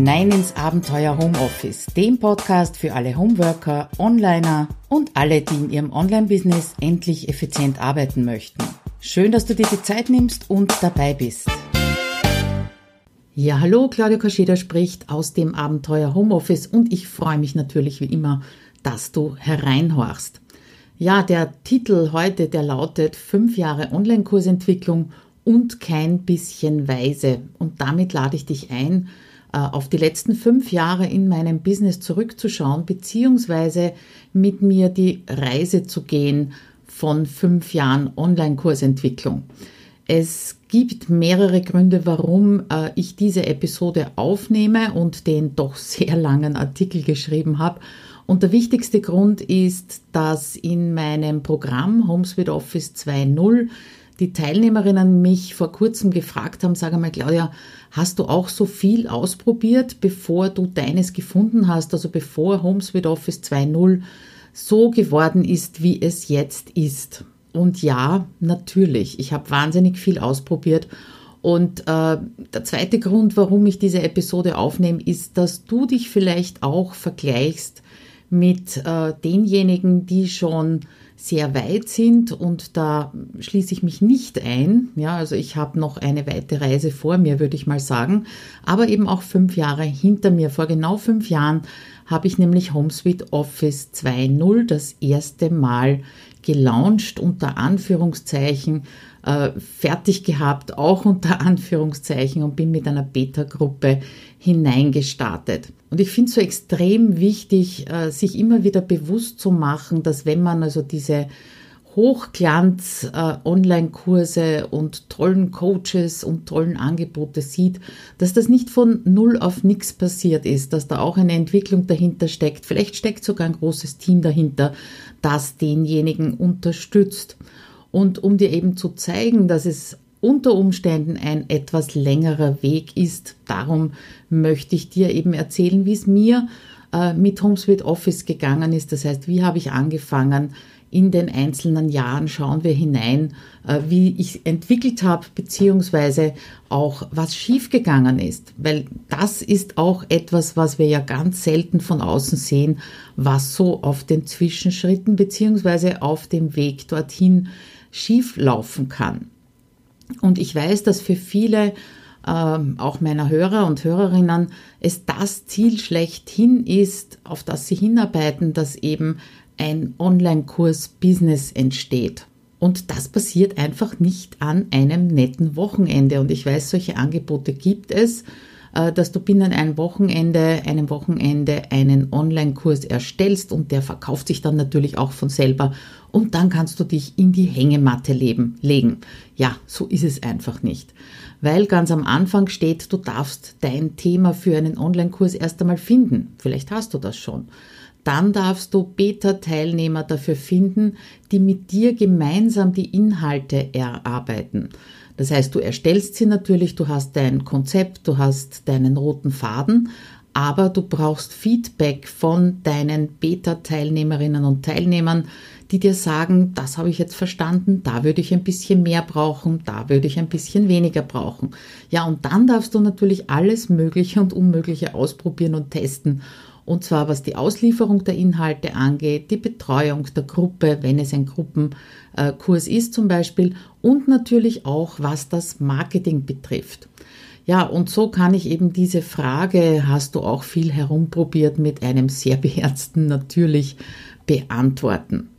hinein ins Abenteuer Homeoffice, dem Podcast für alle Homeworker, Onliner und alle, die in ihrem Online-Business endlich effizient arbeiten möchten. Schön, dass du dir die Zeit nimmst und dabei bist. Ja, hallo, Claudia Kascheda spricht aus dem Abenteuer Homeoffice und ich freue mich natürlich wie immer, dass du hereinhorchst. Ja, der Titel heute, der lautet fünf Jahre Online-Kursentwicklung und kein bisschen weise. Und damit lade ich dich ein, auf die letzten fünf Jahre in meinem Business zurückzuschauen, beziehungsweise mit mir die Reise zu gehen von fünf Jahren Online-Kursentwicklung. Es gibt mehrere Gründe, warum äh, ich diese Episode aufnehme und den doch sehr langen Artikel geschrieben habe. Und der wichtigste Grund ist, dass in meinem Programm HomeSuite Office 2.0 die Teilnehmerinnen mich vor kurzem gefragt haben, sag einmal, Claudia, hast du auch so viel ausprobiert, bevor du deines gefunden hast, also bevor HomeSuite Office 2.0 so geworden ist, wie es jetzt ist? Und ja, natürlich, ich habe wahnsinnig viel ausprobiert. Und äh, der zweite Grund, warum ich diese Episode aufnehme, ist, dass du dich vielleicht auch vergleichst mit äh, denjenigen, die schon sehr weit sind und da schließe ich mich nicht ein. Ja, also ich habe noch eine weite Reise vor mir, würde ich mal sagen, aber eben auch fünf Jahre hinter mir. Vor genau fünf Jahren habe ich nämlich HomeSuite Office 2.0 das erste Mal gelauncht unter Anführungszeichen äh, fertig gehabt, auch unter Anführungszeichen und bin mit einer Beta-Gruppe hineingestartet. Und ich finde es so extrem wichtig, äh, sich immer wieder bewusst zu machen, dass wenn man also diese Hochglanz-Online-Kurse äh, und tollen Coaches und tollen Angebote sieht, dass das nicht von null auf nichts passiert ist, dass da auch eine Entwicklung dahinter steckt. Vielleicht steckt sogar ein großes Team dahinter, das denjenigen unterstützt. Und um dir eben zu zeigen, dass es unter Umständen ein etwas längerer Weg ist, darum möchte ich dir eben erzählen, wie es mir äh, mit HomeSuite Office gegangen ist. Das heißt, wie habe ich angefangen, in den einzelnen Jahren schauen wir hinein, äh, wie ich entwickelt habe, beziehungsweise auch was schiefgegangen ist. Weil das ist auch etwas, was wir ja ganz selten von außen sehen, was so auf den Zwischenschritten beziehungsweise auf dem Weg dorthin schief laufen kann. Und ich weiß, dass für viele, ähm, auch meiner Hörer und Hörerinnen, es das Ziel schlechthin ist, auf das sie hinarbeiten, dass eben ein Online-Kurs-Business entsteht. Und das passiert einfach nicht an einem netten Wochenende. Und ich weiß, solche Angebote gibt es. Äh, dass du binnen einem Wochenende, einem Wochenende einen Online-Kurs erstellst und der verkauft sich dann natürlich auch von selber und dann kannst du dich in die Hängematte leben, legen. Ja, so ist es einfach nicht. Weil ganz am Anfang steht, du darfst dein Thema für einen Online-Kurs erst einmal finden. Vielleicht hast du das schon. Dann darfst du Beta-Teilnehmer dafür finden, die mit dir gemeinsam die Inhalte erarbeiten. Das heißt, du erstellst sie natürlich, du hast dein Konzept, du hast deinen roten Faden, aber du brauchst Feedback von deinen Beta-Teilnehmerinnen und Teilnehmern, die dir sagen, das habe ich jetzt verstanden, da würde ich ein bisschen mehr brauchen, da würde ich ein bisschen weniger brauchen. Ja, und dann darfst du natürlich alles Mögliche und Unmögliche ausprobieren und testen und zwar was die Auslieferung der Inhalte angeht, die Betreuung der Gruppe, wenn es ein Gruppenkurs ist zum Beispiel, und natürlich auch was das Marketing betrifft. Ja, und so kann ich eben diese Frage, hast du auch viel herumprobiert, mit einem sehr beherzten natürlich beantworten.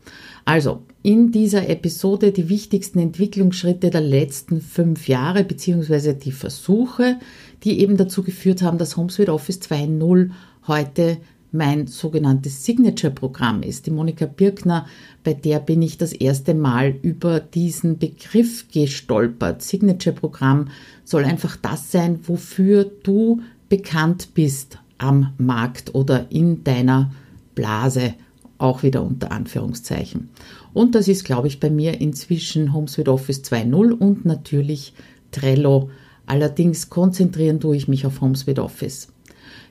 Also, in dieser Episode die wichtigsten Entwicklungsschritte der letzten fünf Jahre, beziehungsweise die Versuche, die eben dazu geführt haben, dass HomeSuite Office 2.0 heute mein sogenanntes Signature-Programm ist. Die Monika Birkner, bei der bin ich das erste Mal über diesen Begriff gestolpert. Signature-Programm soll einfach das sein, wofür du bekannt bist am Markt oder in deiner Blase, auch wieder unter Anführungszeichen. Und das ist, glaube ich, bei mir inzwischen HomeSuite Office 2.0 und natürlich Trello. Allerdings konzentrieren tue ich mich auf HomeSuite Office.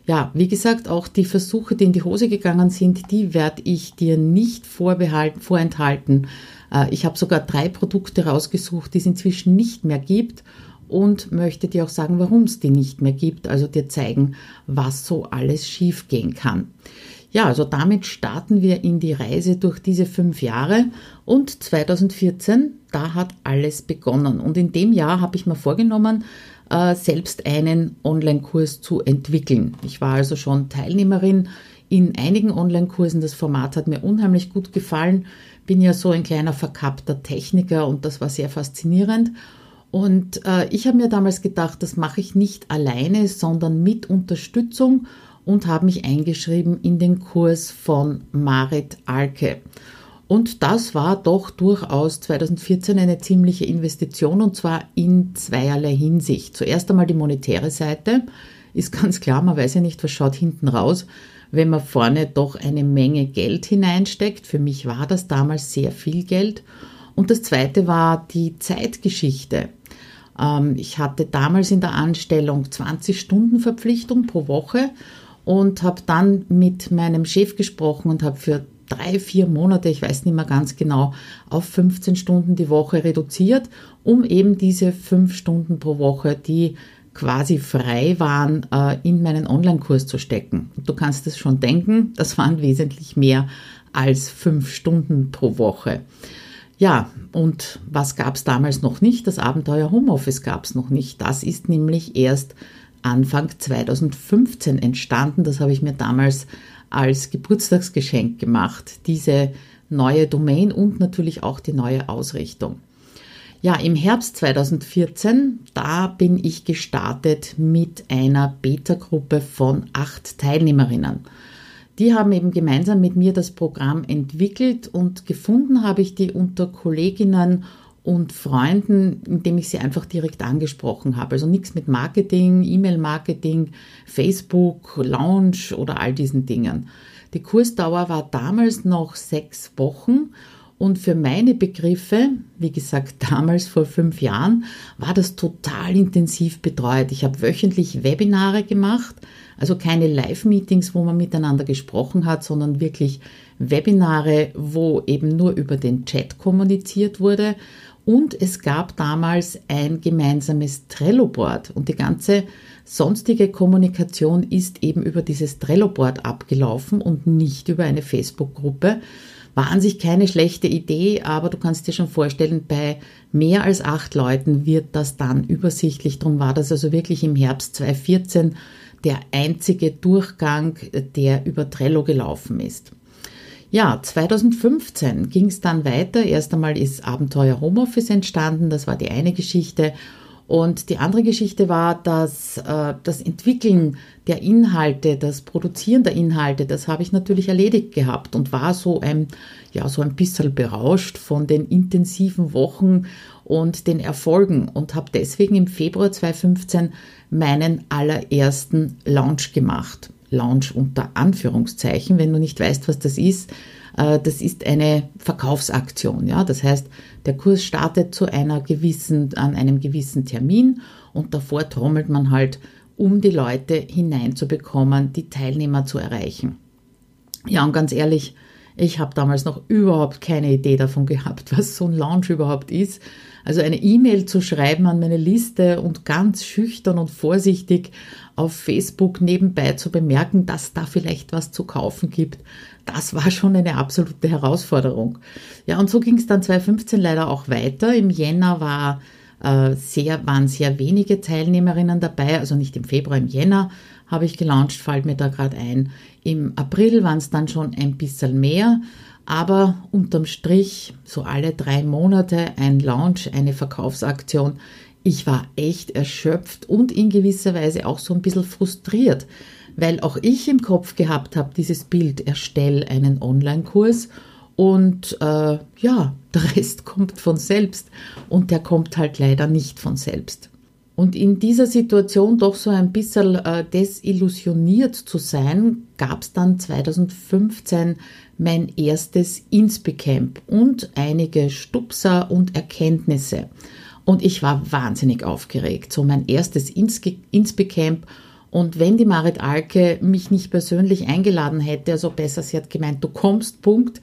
Ja, wie gesagt, auch die Versuche, die in die Hose gegangen sind, die werde ich dir nicht vorbehalten, vorenthalten. Äh, ich habe sogar drei Produkte rausgesucht, die es inzwischen nicht mehr gibt. und möchte dir auch sagen, warum es die nicht mehr gibt, also dir zeigen, was so alles schiefgehen kann. Ja, also damit starten wir in die Reise durch diese fünf Jahre und 2014, da hat alles begonnen. Und in dem Jahr habe ich mir vorgenommen, selbst einen Online-Kurs zu entwickeln. Ich war also schon Teilnehmerin in einigen Online-Kursen. Das Format hat mir unheimlich gut gefallen. Bin ja so ein kleiner verkappter Techniker und das war sehr faszinierend. Und äh, ich habe mir damals gedacht, das mache ich nicht alleine, sondern mit Unterstützung und habe mich eingeschrieben in den Kurs von Marit Alke. Und das war doch durchaus 2014 eine ziemliche Investition und zwar in zweierlei Hinsicht. Zuerst einmal die monetäre Seite. Ist ganz klar, man weiß ja nicht, was schaut hinten raus, wenn man vorne doch eine Menge Geld hineinsteckt. Für mich war das damals sehr viel Geld. Und das zweite war die Zeitgeschichte. Ähm, ich hatte damals in der Anstellung 20 Stunden Verpflichtung pro Woche und habe dann mit meinem Chef gesprochen und habe für drei, vier Monate, ich weiß nicht mehr ganz genau, auf 15 Stunden die Woche reduziert, um eben diese fünf Stunden pro Woche, die quasi frei waren, äh, in meinen Online-Kurs zu stecken. Du kannst es schon denken, das waren wesentlich mehr als fünf Stunden pro Woche. Ja, und was gab es damals noch nicht? Das Abenteuer Homeoffice gab es noch nicht. Das ist nämlich erst Anfang 2015 entstanden. Das habe ich mir damals als Geburtstagsgeschenk gemacht, diese neue Domain und natürlich auch die neue Ausrichtung. Ja, im Herbst 2014, da bin ich gestartet mit einer Beta-Gruppe von acht Teilnehmerinnen. Die haben eben gemeinsam mit mir das Programm entwickelt und gefunden habe ich die unter Kolleginnen und Freunden, indem ich sie einfach direkt angesprochen habe. Also nichts mit Marketing, E-Mail-Marketing, Facebook, Launch oder all diesen Dingen. Die Kursdauer war damals noch sechs Wochen und für meine Begriffe, wie gesagt, damals vor fünf Jahren, war das total intensiv betreut. Ich habe wöchentlich Webinare gemacht, also keine Live-Meetings, wo man miteinander gesprochen hat, sondern wirklich Webinare, wo eben nur über den Chat kommuniziert wurde und es gab damals ein gemeinsames Trello-Board und die ganze sonstige Kommunikation ist eben über dieses Trello-Board abgelaufen und nicht über eine Facebook-Gruppe. War an sich keine schlechte Idee, aber du kannst dir schon vorstellen, bei mehr als acht Leuten wird das dann übersichtlich. Darum war das also wirklich im Herbst 2014 der einzige Durchgang, der über Trello gelaufen ist. Ja, 2015 ging es dann weiter. Erst einmal ist Abenteuer Homeoffice entstanden, das war die eine Geschichte. Und die andere Geschichte war, dass äh, das Entwickeln der Inhalte, das Produzieren der Inhalte, das habe ich natürlich erledigt gehabt und war so ein, ja, so ein bisschen berauscht von den intensiven Wochen und den Erfolgen und habe deswegen im Februar 2015 meinen allerersten Launch gemacht. Launch unter Anführungszeichen, wenn du nicht weißt, was das ist. Äh, das ist eine Verkaufsaktion, ja. Das heißt, der Kurs startet zu einer gewissen, an einem gewissen Termin und davor trommelt man halt, um die Leute hineinzubekommen, die Teilnehmer zu erreichen. Ja, und ganz ehrlich, ich habe damals noch überhaupt keine Idee davon gehabt, was so ein Launch überhaupt ist. Also eine E-Mail zu schreiben an meine Liste und ganz schüchtern und vorsichtig auf Facebook nebenbei zu bemerken, dass da vielleicht was zu kaufen gibt, das war schon eine absolute Herausforderung. Ja, und so ging es dann 2015 leider auch weiter. Im Jänner war, äh, sehr, waren sehr wenige Teilnehmerinnen dabei, also nicht im Februar, im Jänner habe ich gelauncht, fällt mir da gerade ein. Im April waren es dann schon ein bisschen mehr. Aber unterm Strich, so alle drei Monate ein Launch, eine Verkaufsaktion. Ich war echt erschöpft und in gewisser Weise auch so ein bisschen frustriert, weil auch ich im Kopf gehabt habe, dieses Bild, erstell einen Online-Kurs und äh, ja, der Rest kommt von selbst und der kommt halt leider nicht von selbst. Und in dieser Situation doch so ein bisschen äh, desillusioniert zu sein, gab es dann 2015 mein erstes Inspi-Camp und einige Stupser und Erkenntnisse. Und ich war wahnsinnig aufgeregt. So mein erstes Inspi-Camp Und wenn die Marit Alke mich nicht persönlich eingeladen hätte, also besser, sie hat gemeint, du kommst, Punkt,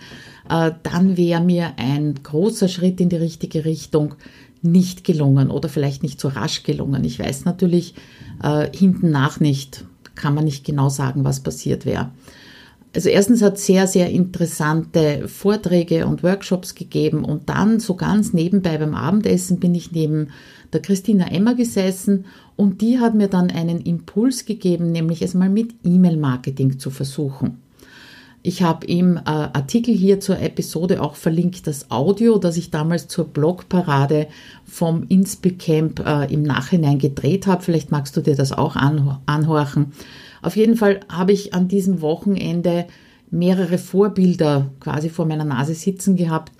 äh, dann wäre mir ein großer Schritt in die richtige Richtung nicht gelungen oder vielleicht nicht so rasch gelungen. Ich weiß natürlich äh, hinten nach nicht, kann man nicht genau sagen, was passiert wäre. Also erstens hat sehr, sehr interessante Vorträge und Workshops gegeben und dann so ganz nebenbei beim Abendessen bin ich neben der Christina Emmer gesessen und die hat mir dann einen Impuls gegeben, nämlich es mal mit E-Mail-Marketing zu versuchen. Ich habe im äh, Artikel hier zur Episode auch verlinkt das Audio, das ich damals zur Blogparade vom Inspicamp äh, im Nachhinein gedreht habe. Vielleicht magst du dir das auch anhorchen. Auf jeden Fall habe ich an diesem Wochenende mehrere Vorbilder quasi vor meiner Nase sitzen gehabt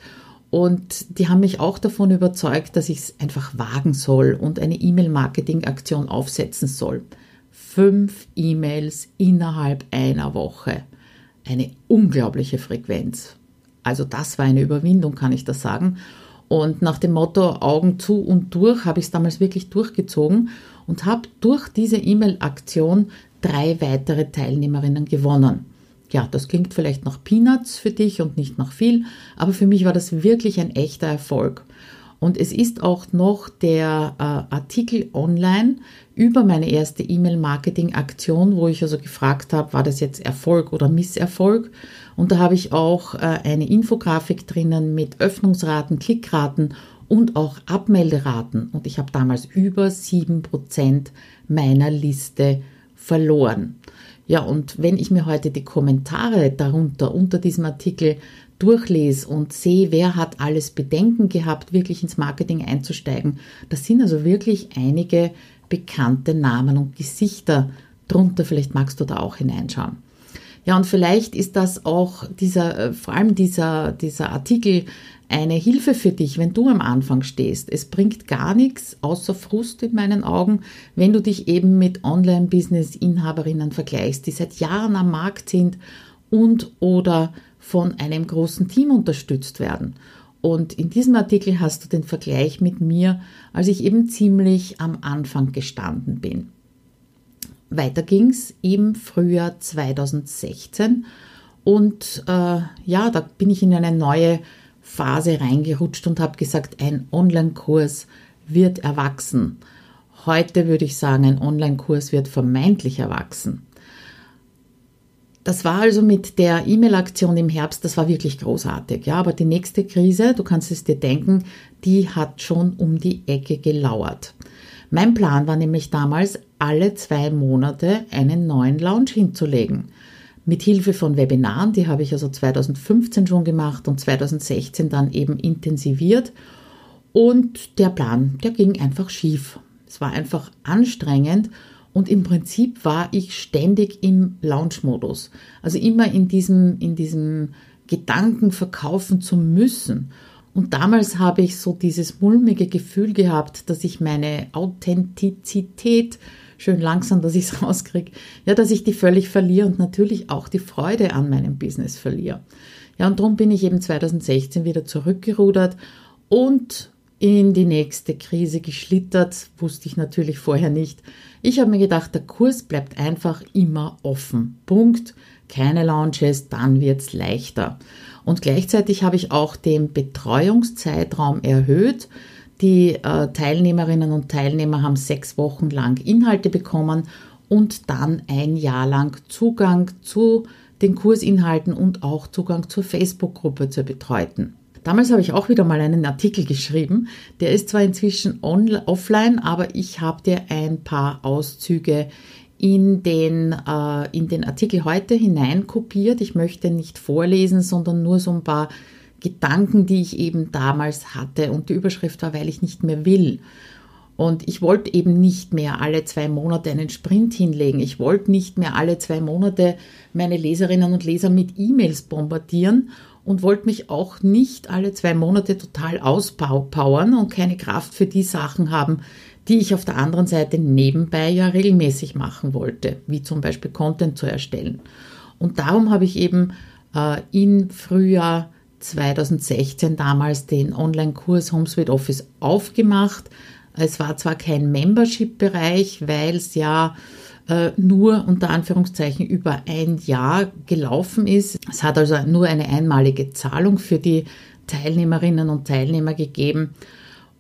und die haben mich auch davon überzeugt, dass ich es einfach wagen soll und eine E-Mail-Marketing-Aktion aufsetzen soll. Fünf E-Mails innerhalb einer Woche. Eine unglaubliche Frequenz. Also das war eine Überwindung, kann ich das sagen. Und nach dem Motto Augen zu und durch habe ich es damals wirklich durchgezogen und habe durch diese E-Mail-Aktion drei weitere Teilnehmerinnen gewonnen ja, das klingt vielleicht nach Peanuts für dich und nicht nach viel, aber für mich war das wirklich ein echter Erfolg. Und es ist auch noch der äh, Artikel online über meine erste E-Mail-Marketing-Aktion, wo ich also gefragt habe, war das jetzt Erfolg oder Misserfolg? Und da habe ich auch äh, eine Infografik drinnen mit Öffnungsraten, Klickraten und auch Abmelderaten. Und ich habe damals über sieben Prozent meiner Liste verloren. Ja, und wenn ich mir heute die Kommentare darunter, unter diesem Artikel durchlese und sehe, wer hat alles Bedenken gehabt, wirklich ins Marketing einzusteigen, das sind also wirklich einige bekannte Namen und Gesichter drunter. Vielleicht magst du da auch hineinschauen. Ja, und vielleicht ist das auch dieser, äh, vor allem dieser, dieser Artikel eine Hilfe für dich, wenn du am Anfang stehst. Es bringt gar nichts außer Frust in meinen Augen, wenn du dich eben mit Online-Business-Inhaberinnen vergleichst, die seit Jahren am Markt sind und oder von einem großen Team unterstützt werden. Und in diesem Artikel hast du den Vergleich mit mir, als ich eben ziemlich am Anfang gestanden bin. Weiter ging's im Frühjahr 2016 und äh, ja, da bin ich in eine neue Phase reingerutscht und habe gesagt, ein Online-Kurs wird erwachsen. Heute würde ich sagen, ein Online-Kurs wird vermeintlich erwachsen. Das war also mit der E-Mail-Aktion im Herbst, das war wirklich großartig. Ja, aber die nächste Krise, du kannst es dir denken, die hat schon um die Ecke gelauert. Mein Plan war nämlich damals, alle zwei Monate einen neuen Launch hinzulegen mit Hilfe von Webinaren, die habe ich also 2015 schon gemacht und 2016 dann eben intensiviert. Und der Plan, der ging einfach schief. Es war einfach anstrengend und im Prinzip war ich ständig im Launch-Modus. Also immer in diesem, in diesem Gedanken verkaufen zu müssen. Und damals habe ich so dieses mulmige Gefühl gehabt, dass ich meine Authentizität schön langsam, dass ich es rauskriege, ja, dass ich die völlig verliere und natürlich auch die Freude an meinem Business verliere. Ja, und darum bin ich eben 2016 wieder zurückgerudert und in die nächste Krise geschlittert, wusste ich natürlich vorher nicht. Ich habe mir gedacht, der Kurs bleibt einfach immer offen. Punkt. Keine Launches, dann wird's leichter. Und gleichzeitig habe ich auch den Betreuungszeitraum erhöht. Die äh, Teilnehmerinnen und Teilnehmer haben sechs Wochen lang Inhalte bekommen und dann ein Jahr lang Zugang zu den Kursinhalten und auch Zugang zur Facebook-Gruppe zur Betreuten. Damals habe ich auch wieder mal einen Artikel geschrieben. Der ist zwar inzwischen offline, aber ich habe dir ein paar Auszüge in den, äh, in den Artikel heute hineinkopiert. Ich möchte nicht vorlesen, sondern nur so ein paar Gedanken, die ich eben damals hatte. Und die Überschrift war, weil ich nicht mehr will. Und ich wollte eben nicht mehr alle zwei Monate einen Sprint hinlegen. Ich wollte nicht mehr alle zwei Monate meine Leserinnen und Leser mit E-Mails bombardieren und wollte mich auch nicht alle zwei Monate total auspowern und keine Kraft für die Sachen haben, die ich auf der anderen Seite nebenbei ja regelmäßig machen wollte, wie zum Beispiel Content zu erstellen. Und darum habe ich eben äh, in Frühjahr 2016 damals den Online-Kurs HomeSuite Office aufgemacht. Es war zwar kein Membership-Bereich, weil es ja äh, nur unter Anführungszeichen über ein Jahr gelaufen ist. Es hat also nur eine einmalige Zahlung für die Teilnehmerinnen und Teilnehmer gegeben.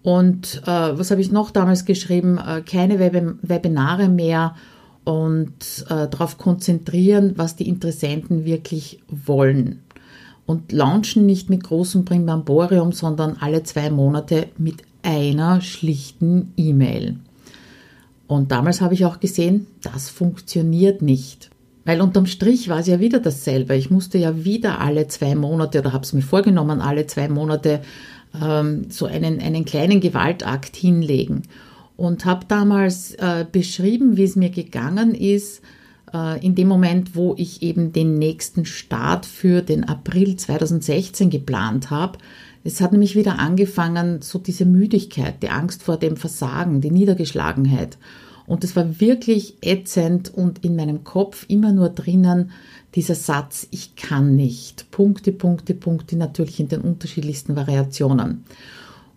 Und äh, was habe ich noch damals geschrieben? Äh, keine Web Webinare mehr und äh, darauf konzentrieren, was die Interessenten wirklich wollen. Und launchen nicht mit großem Primbamborium, sondern alle zwei Monate mit einer schlichten E-Mail. Und damals habe ich auch gesehen, das funktioniert nicht. Weil unterm Strich war es ja wieder dasselbe. Ich musste ja wieder alle zwei Monate oder habe es mir vorgenommen, alle zwei Monate ähm, so einen, einen kleinen Gewaltakt hinlegen. Und habe damals äh, beschrieben, wie es mir gegangen ist, in dem Moment, wo ich eben den nächsten Start für den April 2016 geplant habe. Es hat nämlich wieder angefangen, so diese Müdigkeit, die Angst vor dem Versagen, die Niedergeschlagenheit. Und es war wirklich ätzend und in meinem Kopf immer nur drinnen dieser Satz, ich kann nicht. Punkte, Punkte, Punkte, natürlich in den unterschiedlichsten Variationen.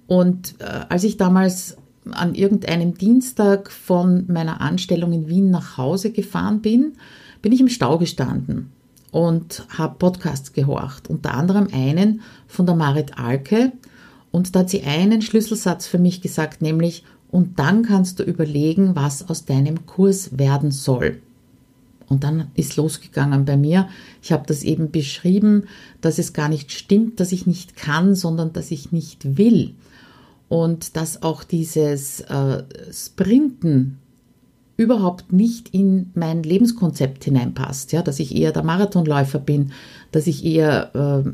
Und äh, als ich damals an irgendeinem Dienstag von meiner Anstellung in Wien nach Hause gefahren bin, bin ich im Stau gestanden und habe Podcasts gehorcht, unter anderem einen von der Marit Alke. Und da hat sie einen Schlüsselsatz für mich gesagt, nämlich, und dann kannst du überlegen, was aus deinem Kurs werden soll. Und dann ist losgegangen bei mir. Ich habe das eben beschrieben, dass es gar nicht stimmt, dass ich nicht kann, sondern dass ich nicht will. Und dass auch dieses äh, Sprinten überhaupt nicht in mein Lebenskonzept hineinpasst, ja, dass ich eher der Marathonläufer bin, dass ich eher äh,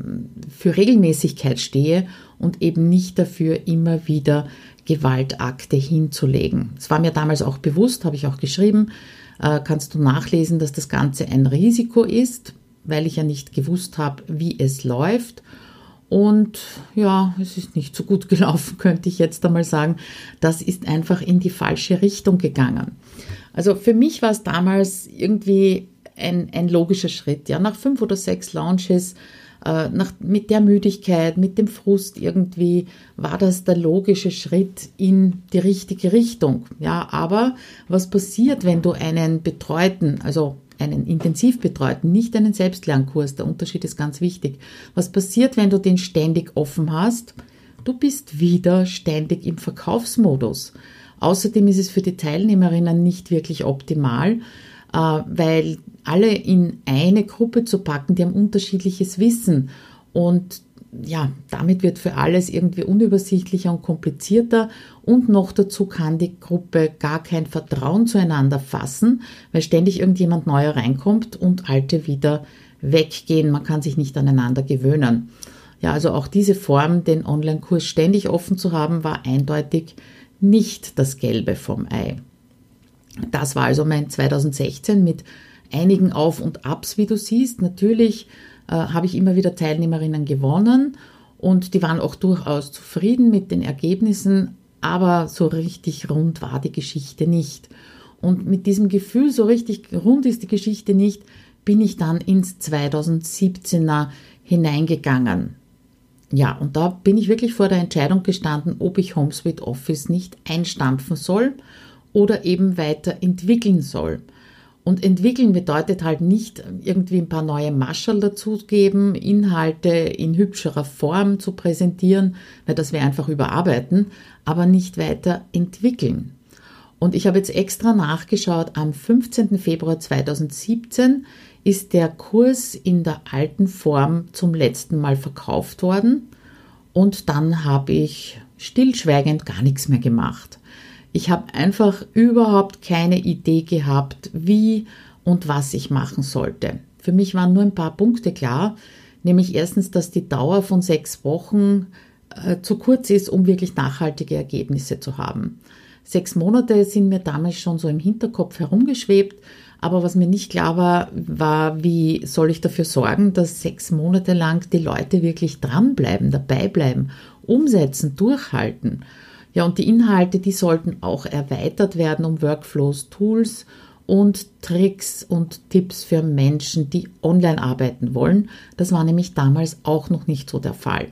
für Regelmäßigkeit stehe und eben nicht dafür immer wieder Gewaltakte hinzulegen. Es war mir damals auch bewusst, habe ich auch geschrieben, äh, kannst du nachlesen, dass das Ganze ein Risiko ist, weil ich ja nicht gewusst habe, wie es läuft. Und ja, es ist nicht so gut gelaufen, könnte ich jetzt einmal sagen. Das ist einfach in die falsche Richtung gegangen. Also für mich war es damals irgendwie ein, ein logischer Schritt. Ja, nach fünf oder sechs Launches äh, nach, mit der Müdigkeit, mit dem Frust irgendwie war das der logische Schritt in die richtige Richtung. Ja, aber was passiert, wenn du einen betreuten, also einen intensiv betreuten, nicht einen Selbstlernkurs, der Unterschied ist ganz wichtig. Was passiert, wenn du den ständig offen hast? Du bist wieder ständig im Verkaufsmodus. Außerdem ist es für die Teilnehmerinnen nicht wirklich optimal, äh, weil alle in eine Gruppe zu packen, die haben unterschiedliches Wissen. Und ja, damit wird für alles irgendwie unübersichtlicher und komplizierter und noch dazu kann die Gruppe gar kein Vertrauen zueinander fassen, weil ständig irgendjemand neuer reinkommt und alte wieder weggehen. Man kann sich nicht aneinander gewöhnen. Ja, also auch diese Form, den Online-Kurs ständig offen zu haben, war eindeutig nicht das Gelbe vom Ei. Das war also mein 2016 mit einigen Auf und Abs, wie du siehst. Natürlich äh, habe ich immer wieder Teilnehmerinnen gewonnen und die waren auch durchaus zufrieden mit den Ergebnissen, aber so richtig rund war die Geschichte nicht. Und mit diesem Gefühl, so richtig rund ist die Geschichte nicht, bin ich dann ins 2017er hineingegangen. Ja, und da bin ich wirklich vor der Entscheidung gestanden, ob ich HomeSuite Office nicht einstampfen soll oder eben weiterentwickeln soll. Und entwickeln bedeutet halt nicht irgendwie ein paar neue Maschel dazugeben, Inhalte in hübscherer Form zu präsentieren, weil das wäre einfach überarbeiten, aber nicht weiter entwickeln. Und ich habe jetzt extra nachgeschaut, am 15. Februar 2017 ist der Kurs in der alten Form zum letzten Mal verkauft worden und dann habe ich stillschweigend gar nichts mehr gemacht. Ich habe einfach überhaupt keine Idee gehabt, wie und was ich machen sollte. Für mich waren nur ein paar Punkte klar, nämlich erstens, dass die Dauer von sechs Wochen äh, zu kurz ist, um wirklich nachhaltige Ergebnisse zu haben. Sechs Monate sind mir damals schon so im Hinterkopf herumgeschwebt, aber was mir nicht klar war, war, wie soll ich dafür sorgen, dass sechs Monate lang die Leute wirklich dranbleiben, dabei bleiben, umsetzen, durchhalten. Ja, und die Inhalte, die sollten auch erweitert werden um Workflows, Tools und Tricks und Tipps für Menschen, die online arbeiten wollen. Das war nämlich damals auch noch nicht so der Fall.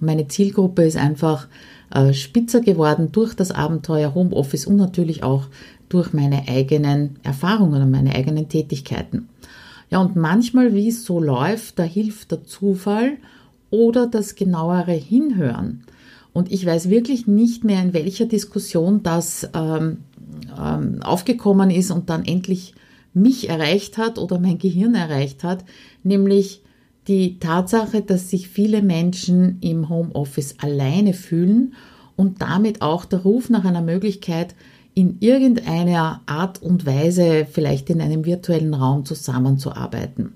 Meine Zielgruppe ist einfach äh, spitzer geworden durch das Abenteuer Homeoffice und natürlich auch durch meine eigenen Erfahrungen und meine eigenen Tätigkeiten. Ja, und manchmal, wie es so läuft, da hilft der Zufall oder das genauere Hinhören. Und ich weiß wirklich nicht mehr, in welcher Diskussion das ähm, ähm, aufgekommen ist und dann endlich mich erreicht hat oder mein Gehirn erreicht hat, nämlich die Tatsache, dass sich viele Menschen im Homeoffice alleine fühlen und damit auch der Ruf nach einer Möglichkeit, in irgendeiner Art und Weise vielleicht in einem virtuellen Raum zusammenzuarbeiten.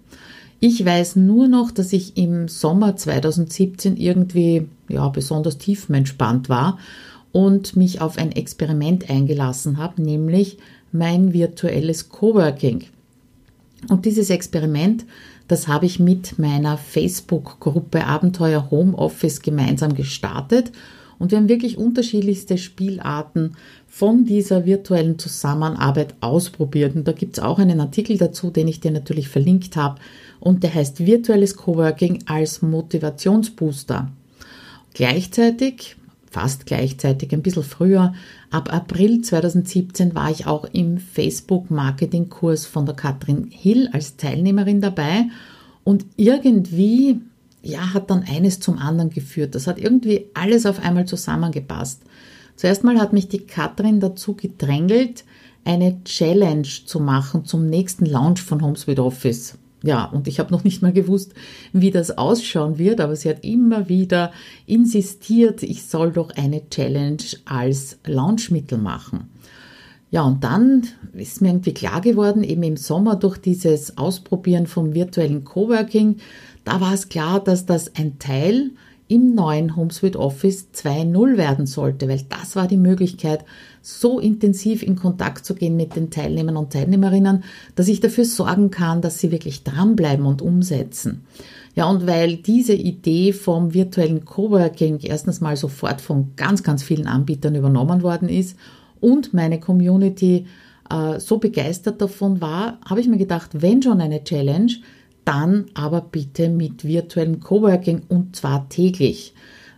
Ich weiß nur noch, dass ich im Sommer 2017 irgendwie ja, besonders tiefenentspannt war und mich auf ein Experiment eingelassen habe, nämlich mein virtuelles Coworking. Und dieses Experiment, das habe ich mit meiner Facebook-Gruppe Abenteuer Homeoffice gemeinsam gestartet. Und wir haben wirklich unterschiedlichste Spielarten von dieser virtuellen Zusammenarbeit ausprobiert. Und da gibt es auch einen Artikel dazu, den ich dir natürlich verlinkt habe. Und der heißt Virtuelles Coworking als Motivationsbooster. Gleichzeitig fast gleichzeitig, ein bisschen früher. Ab April 2017 war ich auch im Facebook-Marketing-Kurs von der Katrin Hill als Teilnehmerin dabei. Und irgendwie, ja, hat dann eines zum anderen geführt. Das hat irgendwie alles auf einmal zusammengepasst. Zuerst mal hat mich die Katrin dazu gedrängelt, eine Challenge zu machen zum nächsten Launch von HomeSuite Office. Ja, und ich habe noch nicht mal gewusst, wie das ausschauen wird, aber sie hat immer wieder insistiert, ich soll doch eine Challenge als Launchmittel machen. Ja, und dann ist mir irgendwie klar geworden, eben im Sommer durch dieses Ausprobieren vom virtuellen Coworking, da war es klar, dass das ein Teil im neuen HomeSuite Office 2.0 werden sollte, weil das war die Möglichkeit, so intensiv in Kontakt zu gehen mit den Teilnehmern und Teilnehmerinnen, dass ich dafür sorgen kann, dass sie wirklich dranbleiben und umsetzen. Ja, und weil diese Idee vom virtuellen Coworking erstens mal sofort von ganz, ganz vielen Anbietern übernommen worden ist und meine Community äh, so begeistert davon war, habe ich mir gedacht, wenn schon eine Challenge, dann aber bitte mit virtuellem Coworking und zwar täglich.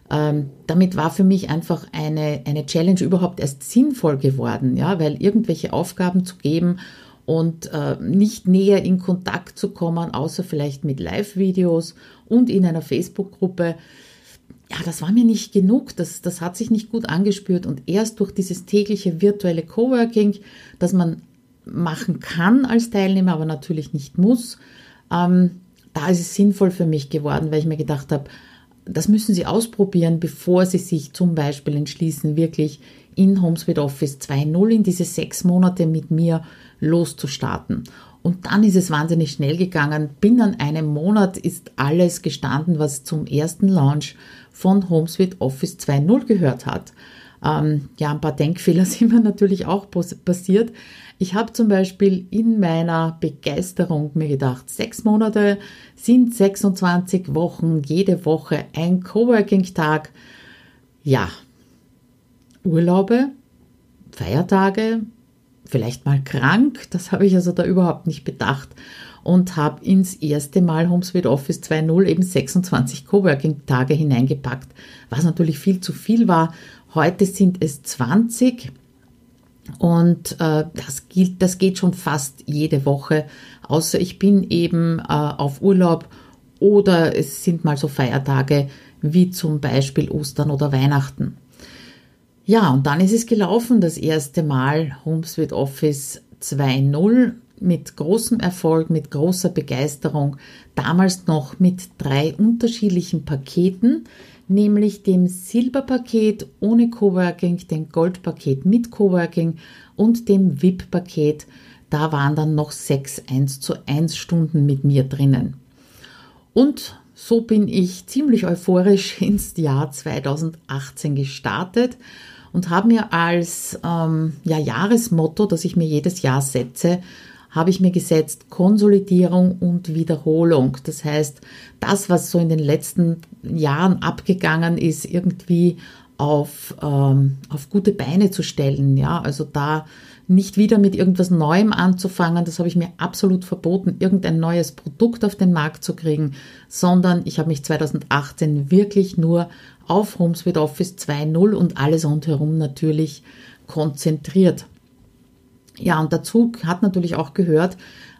Ähm, damit war für mich einfach eine, eine Challenge überhaupt erst sinnvoll geworden, ja, weil irgendwelche Aufgaben zu geben und äh, nicht näher in Kontakt zu kommen, außer vielleicht mit Live-Videos und in einer Facebook-Gruppe, ja, das war mir nicht genug, das, das hat sich nicht gut angespürt und erst durch dieses tägliche virtuelle Coworking, das man machen kann als Teilnehmer, aber natürlich nicht muss, ähm, da ist es sinnvoll für mich geworden, weil ich mir gedacht habe, das müssen Sie ausprobieren, bevor Sie sich zum Beispiel entschließen, wirklich in HomeSuite Office 2.0 in diese sechs Monate mit mir loszustarten. Und dann ist es wahnsinnig schnell gegangen. Binnen einem Monat ist alles gestanden, was zum ersten Launch von HomeSuite Office 2.0 gehört hat. Ähm, ja, ein paar Denkfehler sind mir natürlich auch passiert. Ich habe zum Beispiel in meiner Begeisterung mir gedacht, sechs Monate sind 26 Wochen, jede Woche ein Coworking-Tag. Ja, Urlaube, Feiertage, vielleicht mal krank, das habe ich also da überhaupt nicht bedacht und habe ins erste Mal HomeSuite Office 2.0 eben 26 Coworking-Tage hineingepackt, was natürlich viel zu viel war. Heute sind es 20 und äh, das, gilt, das geht schon fast jede Woche, außer ich bin eben äh, auf Urlaub oder es sind mal so Feiertage wie zum Beispiel Ostern oder Weihnachten. Ja, und dann ist es gelaufen, das erste Mal HomeSuite Office 2.0 mit großem Erfolg, mit großer Begeisterung, damals noch mit drei unterschiedlichen Paketen, nämlich dem Silberpaket ohne Coworking, dem Goldpaket mit Coworking und dem VIP-Paket. Da waren dann noch sechs 1 zu 1 Stunden mit mir drinnen. Und so bin ich ziemlich euphorisch ins Jahr 2018 gestartet und habe mir als ähm, ja, Jahresmotto, das ich mir jedes Jahr setze, habe ich mir gesetzt Konsolidierung und Wiederholung. Das heißt, das, was so in den letzten Jahren abgegangen ist, irgendwie auf, ähm, auf gute Beine zu stellen. Ja, also da nicht wieder mit irgendwas Neuem anzufangen, das habe ich mir absolut verboten, irgendein neues Produkt auf den Markt zu kriegen, sondern ich habe mich 2018 wirklich nur auf HomeSuite Office 2.0 und alles rundherum natürlich konzentriert. Ja, und dazu hat natürlich auch gehört,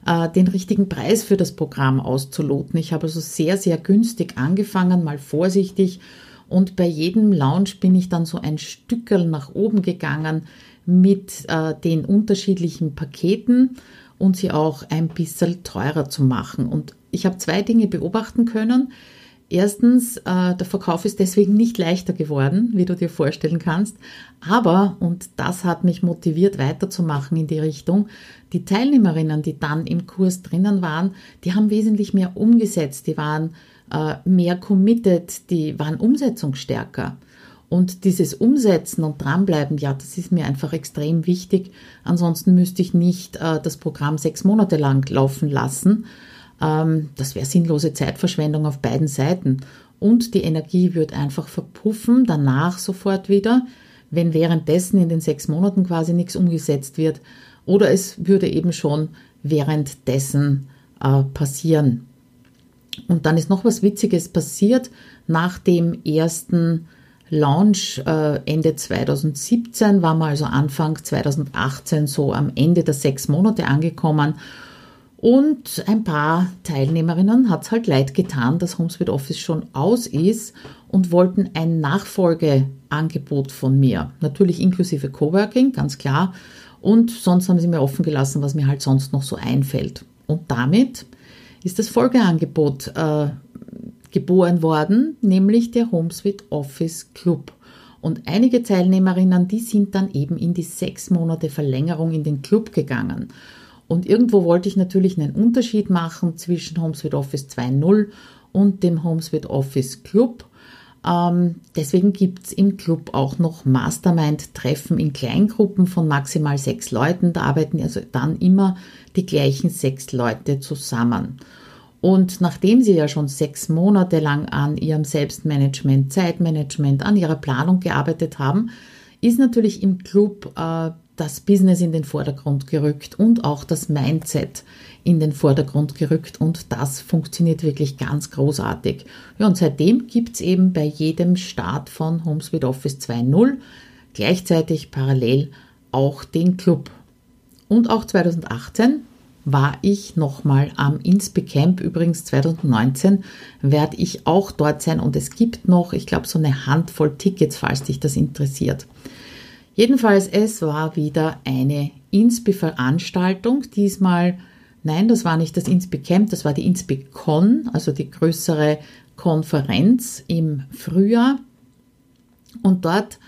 äh, den richtigen Preis für das Programm auszuloten. Ich habe also sehr, sehr günstig angefangen, mal vorsichtig. Und bei jedem Lounge bin ich dann so ein Stückel nach oben gegangen mit äh, den unterschiedlichen Paketen und sie auch ein bisschen teurer zu machen. Und ich habe zwei Dinge beobachten können. Erstens, äh, der Verkauf ist deswegen nicht leichter geworden, wie du dir vorstellen kannst. Aber, und das hat mich motiviert weiterzumachen in die Richtung, die Teilnehmerinnen, die dann im Kurs drinnen waren, die haben wesentlich mehr umgesetzt, die waren äh, mehr committed, die waren umsetzungsstärker. Und dieses Umsetzen und dranbleiben, ja, das ist mir einfach extrem wichtig. Ansonsten müsste ich nicht äh, das Programm sechs Monate lang laufen lassen. Ähm, das wäre sinnlose Zeitverschwendung auf beiden Seiten. Und die Energie wird einfach verpuffen, danach sofort wieder, wenn währenddessen in den sechs Monaten quasi nichts umgesetzt wird. Oder es würde eben schon währenddessen äh, passieren. Und dann ist noch was Witziges passiert nach dem ersten Launch äh, Ende 2017, waren wir also Anfang 2018 so am Ende der sechs Monate angekommen. Und ein paar Teilnehmerinnen hat es halt leid getan, dass HomeSuite Office schon aus ist und wollten ein Nachfolgeangebot von mir. Natürlich inklusive Coworking, ganz klar. Und sonst haben sie mir offen gelassen, was mir halt sonst noch so einfällt. Und damit ist das Folgeangebot äh, geboren worden, nämlich der HomeSuite Office Club. Und einige Teilnehmerinnen, die sind dann eben in die sechs Monate Verlängerung in den Club gegangen. Und irgendwo wollte ich natürlich einen Unterschied machen zwischen HomeSuite Office 2.0 und dem HomeSuite Office Club. Ähm, deswegen gibt's im Club auch noch Mastermind-Treffen in Kleingruppen von maximal sechs Leuten. Da arbeiten also dann immer die gleichen sechs Leute zusammen. Und nachdem Sie ja schon sechs Monate lang an Ihrem Selbstmanagement, Zeitmanagement, an Ihrer Planung gearbeitet haben, ist natürlich im Club äh, das Business in den Vordergrund gerückt und auch das Mindset in den Vordergrund gerückt und das funktioniert wirklich ganz großartig. Ja, und seitdem gibt es eben bei jedem Start von HomeSuite Office 2.0 gleichzeitig parallel auch den Club. Und auch 2018 war ich nochmal am Inspe Camp. Übrigens 2019 werde ich auch dort sein und es gibt noch, ich glaube, so eine Handvoll Tickets, falls dich das interessiert. Jedenfalls, es war wieder eine Inspe-Veranstaltung. Diesmal, nein, das war nicht das Inspe Camp, das war die Inspe Con, also die größere Konferenz im Frühjahr. Und dort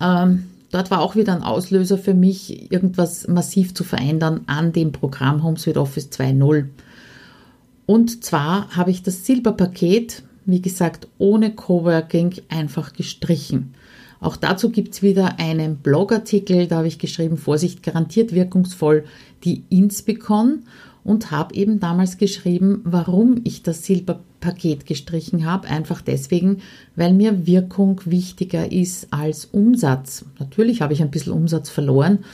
ähm, dort war auch wieder ein Auslöser für mich, irgendwas massiv zu verändern an dem Programm HomeSuite Office 2.0. Und zwar habe ich das Silberpaket, wie gesagt, ohne Coworking einfach gestrichen. Auch dazu gibt es wieder einen Blogartikel, da habe ich geschrieben, Vorsicht garantiert wirkungsvoll, die Inspicon und habe eben damals geschrieben, warum ich das Silberpaket gestrichen habe. Einfach deswegen, weil mir Wirkung wichtiger ist als Umsatz. Natürlich habe ich ein bisschen Umsatz verloren.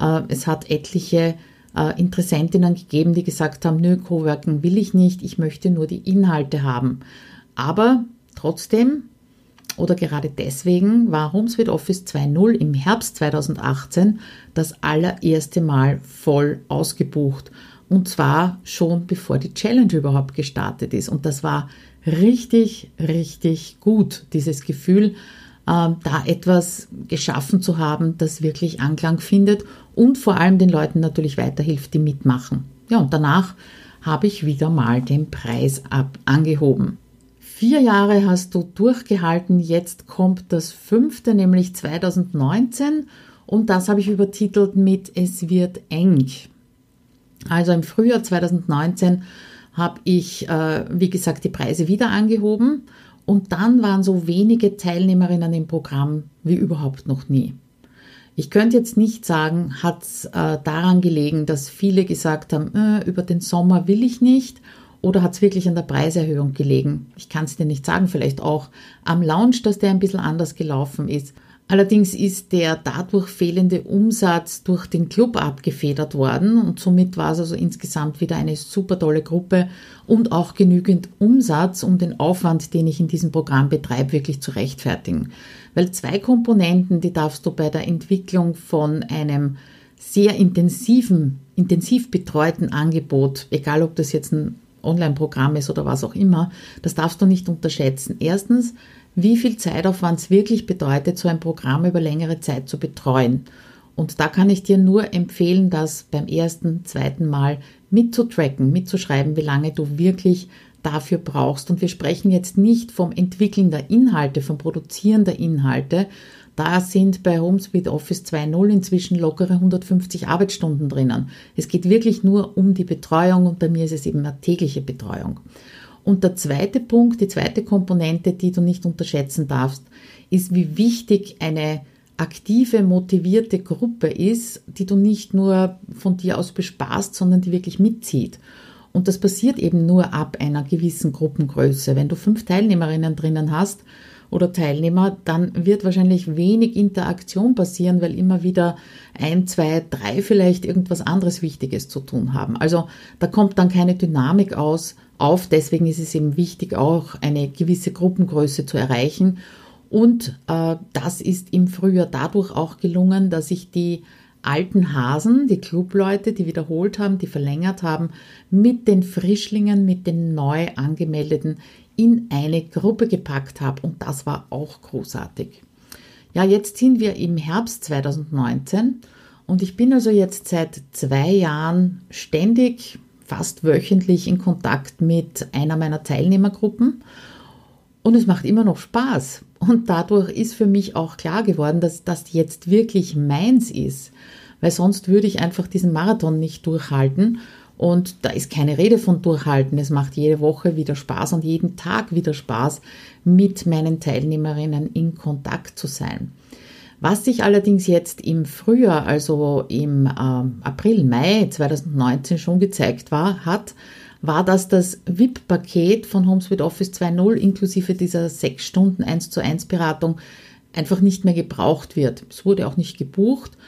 Äh, es hat etliche äh, Interessentinnen gegeben, die gesagt haben, nö, Coworking will ich nicht, ich möchte nur die Inhalte haben. Aber trotzdem oder gerade deswegen war HomeSuite Office 2.0 im Herbst 2018 das allererste Mal voll ausgebucht. Und zwar schon bevor die Challenge überhaupt gestartet ist. Und das war richtig, richtig gut, dieses Gefühl, äh, da etwas geschaffen zu haben, das wirklich Anklang findet und vor allem den Leuten natürlich weiterhilft, die mitmachen. Ja, und danach habe ich wieder mal den Preis ab angehoben. Vier Jahre hast du durchgehalten, jetzt kommt das fünfte, nämlich 2019 und das habe ich übertitelt mit Es wird eng. Also im Frühjahr 2019 habe ich, äh, wie gesagt, die Preise wieder angehoben und dann waren so wenige Teilnehmerinnen im Programm wie überhaupt noch nie. Ich könnte jetzt nicht sagen, hat es äh, daran gelegen, dass viele gesagt haben, äh, über den Sommer will ich nicht oder hat es wirklich an der Preiserhöhung gelegen? Ich kann es dir nicht sagen, vielleicht auch am Launch, dass der ein bisschen anders gelaufen ist. Allerdings ist der dadurch fehlende Umsatz durch den Club abgefedert worden und somit war es also insgesamt wieder eine super tolle Gruppe und auch genügend Umsatz, um den Aufwand, den ich in diesem Programm betreibe, wirklich zu rechtfertigen. Weil zwei Komponenten, die darfst du bei der Entwicklung von einem sehr intensiven, intensiv betreuten Angebot, egal ob das jetzt ein Online-Programm ist oder was auch immer, das darfst du nicht unterschätzen. Erstens, wie viel Zeitaufwand es wirklich bedeutet, so ein Programm über längere Zeit zu betreuen. Und da kann ich dir nur empfehlen, das beim ersten, zweiten Mal mitzutracken, mitzuschreiben, wie lange du wirklich dafür brauchst. Und wir sprechen jetzt nicht vom Entwickeln der Inhalte, vom Produzieren der Inhalte. Da sind bei HomeSuite Office 2.0 inzwischen lockere 150 Arbeitsstunden drinnen. Es geht wirklich nur um die Betreuung und bei mir ist es eben eine tägliche Betreuung. Und der zweite Punkt, die zweite Komponente, die du nicht unterschätzen darfst, ist, wie wichtig eine aktive, motivierte Gruppe ist, die du nicht nur von dir aus bespaßt, sondern die wirklich mitzieht. Und das passiert eben nur ab einer gewissen Gruppengröße. Wenn du fünf Teilnehmerinnen drinnen hast oder Teilnehmer, dann wird wahrscheinlich wenig Interaktion passieren, weil immer wieder ein, zwei, drei vielleicht irgendwas anderes Wichtiges zu tun haben. Also da kommt dann keine Dynamik aus, auf. Deswegen ist es eben wichtig, auch eine gewisse Gruppengröße zu erreichen. Und äh, das ist im Frühjahr dadurch auch gelungen, dass ich die alten Hasen, die Clubleute, die wiederholt haben, die verlängert haben, mit den Frischlingen, mit den neu angemeldeten in eine Gruppe gepackt habe. Und das war auch großartig. Ja, jetzt sind wir im Herbst 2019 und ich bin also jetzt seit zwei Jahren ständig, fast wöchentlich in Kontakt mit einer meiner Teilnehmergruppen. Und es macht immer noch Spaß. Und dadurch ist für mich auch klar geworden, dass das jetzt wirklich meins ist weil sonst würde ich einfach diesen Marathon nicht durchhalten. Und da ist keine Rede von durchhalten. Es macht jede Woche wieder Spaß und jeden Tag wieder Spaß, mit meinen Teilnehmerinnen in Kontakt zu sein. Was sich allerdings jetzt im Frühjahr, also im äh, April, Mai 2019 schon gezeigt war, hat, war, dass das VIP-Paket von HomeSuite Office 2.0 inklusive dieser sechs Stunden 1 zu 1 Beratung einfach nicht mehr gebraucht wird. Es wurde auch nicht gebucht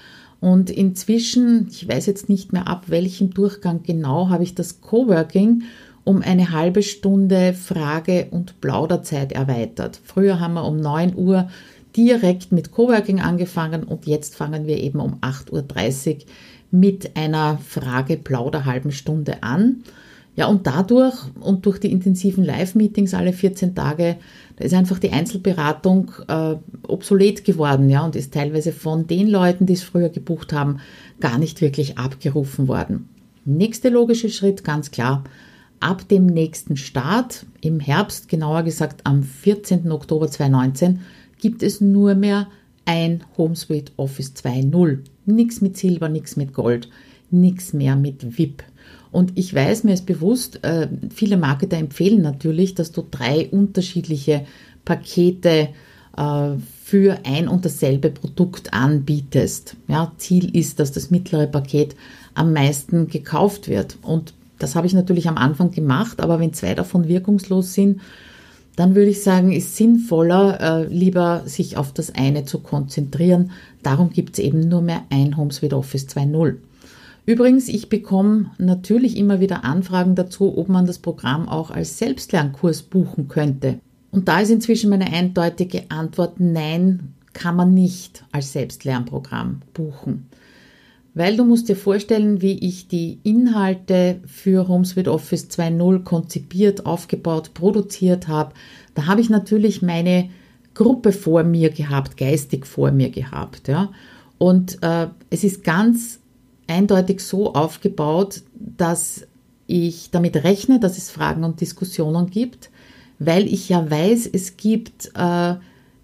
und inzwischen, ich weiß jetzt nicht mehr ab welchem Durchgang genau, habe ich das Coworking um eine halbe Stunde Frage- und Plauderzeit erweitert. Früher haben wir um 9 Uhr direkt mit Coworking angefangen und jetzt fangen wir eben um 8.30 Uhr mit einer Frage-Plauder-halben Stunde an. Ja, und dadurch und durch die intensiven Live-Meetings alle 14 Tage da ist einfach die Einzelberatung äh, obsolet geworden, ja, und ist teilweise von den Leuten, die es früher gebucht haben, gar nicht wirklich abgerufen worden. Nächster logische Schritt, ganz klar, ab dem nächsten Start, im Herbst, genauer gesagt am 14. Oktober 2019, gibt es nur mehr ein HomeSuite Office 2.0. Nichts mit Silber, nichts mit Gold, nichts mehr mit VIP. Und ich weiß, mir ist bewusst, äh, viele Marketer empfehlen natürlich, dass du drei unterschiedliche Pakete äh, für ein und dasselbe Produkt anbietest. Ja, Ziel ist, dass das mittlere Paket am meisten gekauft wird. Und das habe ich natürlich am Anfang gemacht, aber wenn zwei davon wirkungslos sind, dann würde ich sagen, ist sinnvoller, äh, lieber sich auf das eine zu konzentrieren. Darum gibt es eben nur mehr ein HomeSuite Office 2.0. Übrigens, ich bekomme natürlich immer wieder Anfragen dazu, ob man das Programm auch als Selbstlernkurs buchen könnte. Und da ist inzwischen meine eindeutige Antwort, nein, kann man nicht als Selbstlernprogramm buchen. Weil du musst dir vorstellen, wie ich die Inhalte für HomeSuite Office 2.0 konzipiert, aufgebaut, produziert habe. Da habe ich natürlich meine Gruppe vor mir gehabt, geistig vor mir gehabt. Ja. Und äh, es ist ganz eindeutig so aufgebaut, dass ich damit rechne, dass es Fragen und Diskussionen gibt, weil ich ja weiß, es gibt äh,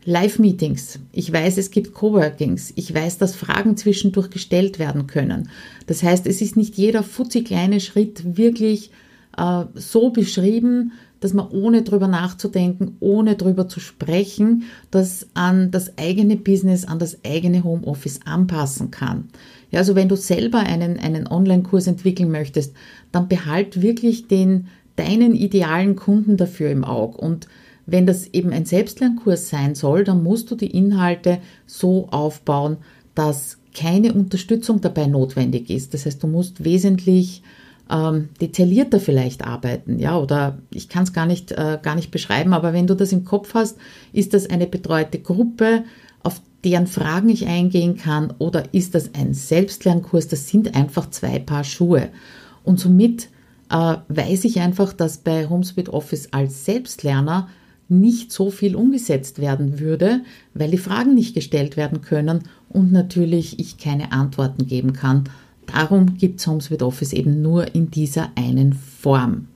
Live-Meetings, ich weiß, es gibt Coworkings, ich weiß, dass Fragen zwischendurch gestellt werden können. Das heißt, es ist nicht jeder futzi kleine Schritt wirklich äh, so beschrieben, dass man ohne drüber nachzudenken, ohne drüber zu sprechen, das an das eigene Business, an das eigene Homeoffice anpassen kann. Ja, also wenn du selber einen, einen Online-Kurs entwickeln möchtest, dann behalt wirklich den, deinen idealen Kunden dafür im Auge. Und wenn das eben ein Selbstlernkurs sein soll, dann musst du die Inhalte so aufbauen, dass keine Unterstützung dabei notwendig ist. Das heißt, du musst wesentlich ähm, detaillierter vielleicht arbeiten, ja, oder ich kann es gar nicht, äh, gar nicht beschreiben, aber wenn du das im Kopf hast, ist das eine betreute Gruppe, deren Fragen ich eingehen kann oder ist das ein Selbstlernkurs? Das sind einfach zwei Paar Schuhe. Und somit äh, weiß ich einfach, dass bei HomeSpeed Office als Selbstlerner nicht so viel umgesetzt werden würde, weil die Fragen nicht gestellt werden können und natürlich ich keine Antworten geben kann. Darum gibt es HomeSpeed Office eben nur in dieser einen Form.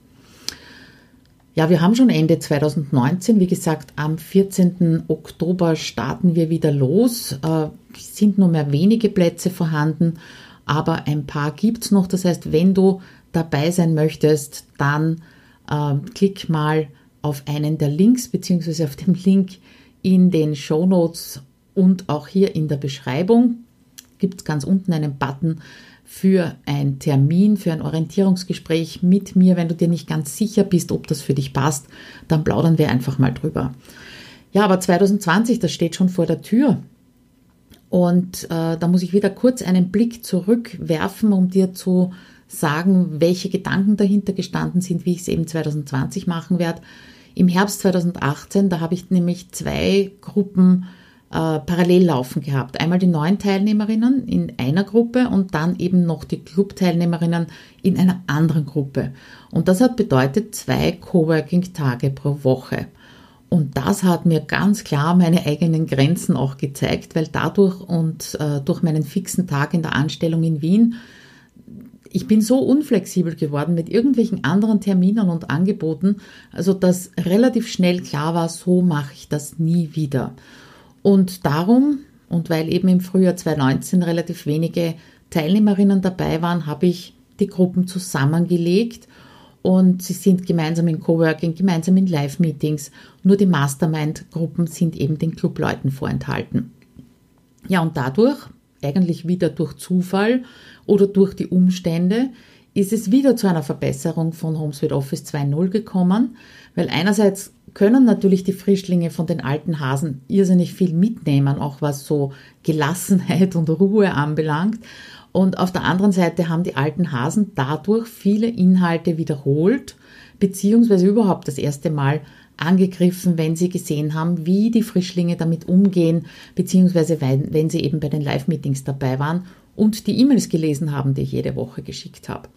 Ja, wir haben schon Ende 2019. Wie gesagt, am 14. Oktober starten wir wieder los. Äh, es sind nur mehr wenige Plätze vorhanden, aber ein paar gibt es noch. Das heißt, wenn du dabei sein möchtest, dann äh, klick mal auf einen der Links beziehungsweise auf den Link in den Show Notes und auch hier in der Beschreibung gibt es ganz unten einen Button für ein Termin, für ein Orientierungsgespräch mit mir. Wenn du dir nicht ganz sicher bist, ob das für dich passt, dann plaudern wir einfach mal drüber. Ja, aber 2020, das steht schon vor der Tür. Und äh, da muss ich wieder kurz einen Blick zurückwerfen, um dir zu sagen, welche Gedanken dahinter gestanden sind, wie ich es eben 2020 machen werde. Im Herbst 2018, da habe ich nämlich zwei Gruppen äh, parallel laufen gehabt. Einmal die neuen Teilnehmerinnen in einer Gruppe und dann eben noch die Club-Teilnehmerinnen in einer anderen Gruppe. Und das hat bedeutet zwei Coworking-Tage pro Woche. Und das hat mir ganz klar meine eigenen Grenzen auch gezeigt, weil dadurch und äh, durch meinen fixen Tag in der Anstellung in Wien, ich bin so unflexibel geworden mit irgendwelchen anderen Terminen und Angeboten, also dass relativ schnell klar war, so mache ich das nie wieder. Und darum, und weil eben im Frühjahr 2019 relativ wenige Teilnehmerinnen dabei waren, habe ich die Gruppen zusammengelegt und sie sind gemeinsam in Coworking, gemeinsam in Live-Meetings. Nur die Mastermind-Gruppen sind eben den Clubleuten vorenthalten. Ja, und dadurch, eigentlich wieder durch Zufall oder durch die Umstände, ist es wieder zu einer Verbesserung von HomeSuite Office 2.0 gekommen, weil einerseits können natürlich die Frischlinge von den alten Hasen irrsinnig viel mitnehmen, auch was so Gelassenheit und Ruhe anbelangt. Und auf der anderen Seite haben die alten Hasen dadurch viele Inhalte wiederholt, beziehungsweise überhaupt das erste Mal angegriffen, wenn sie gesehen haben, wie die Frischlinge damit umgehen, beziehungsweise wenn, wenn sie eben bei den Live-Meetings dabei waren und die E-Mails gelesen haben, die ich jede Woche geschickt habe.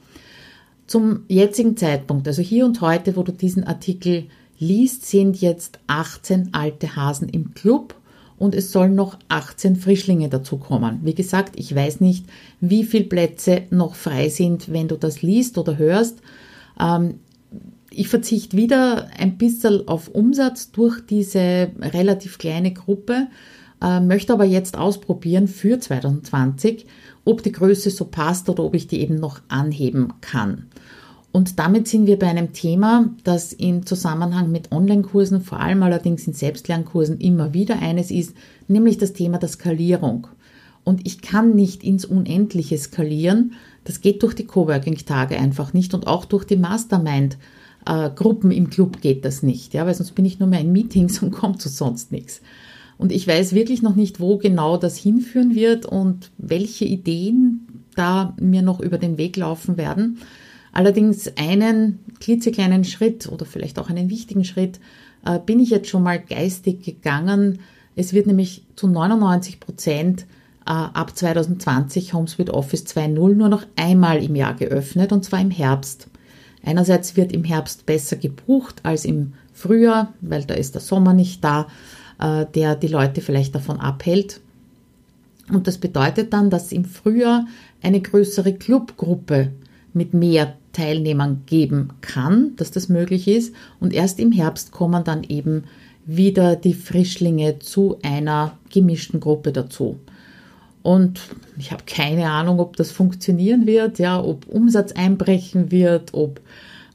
Zum jetzigen Zeitpunkt, also hier und heute, wo du diesen Artikel liest, sind jetzt 18 alte Hasen im Club und es sollen noch 18 Frischlinge dazukommen. Wie gesagt, ich weiß nicht, wie viele Plätze noch frei sind, wenn du das liest oder hörst. Ähm, ich verzichte wieder ein bisschen auf Umsatz durch diese relativ kleine Gruppe, äh, möchte aber jetzt ausprobieren für 2020, ob die Größe so passt oder ob ich die eben noch anheben kann. Und damit sind wir bei einem Thema, das im Zusammenhang mit Online-Kursen, vor allem allerdings in Selbstlernkursen immer wieder eines ist, nämlich das Thema der Skalierung. Und ich kann nicht ins Unendliche skalieren. Das geht durch die Coworking-Tage einfach nicht und auch durch die Mastermind-Gruppen im Club geht das nicht, ja, weil sonst bin ich nur mehr in Meetings und komme zu sonst nichts. Und ich weiß wirklich noch nicht, wo genau das hinführen wird und welche Ideen da mir noch über den Weg laufen werden. Allerdings einen klitzekleinen Schritt oder vielleicht auch einen wichtigen Schritt äh, bin ich jetzt schon mal geistig gegangen. Es wird nämlich zu 99 Prozent äh, ab 2020 HomeSuite Office 2.0 nur noch einmal im Jahr geöffnet und zwar im Herbst. Einerseits wird im Herbst besser gebucht als im Frühjahr, weil da ist der Sommer nicht da, äh, der die Leute vielleicht davon abhält. Und das bedeutet dann, dass im Frühjahr eine größere Clubgruppe mit mehr Teilnehmern geben kann, dass das möglich ist. Und erst im Herbst kommen dann eben wieder die Frischlinge zu einer gemischten Gruppe dazu. Und ich habe keine Ahnung, ob das funktionieren wird, ja, ob Umsatz einbrechen wird, ob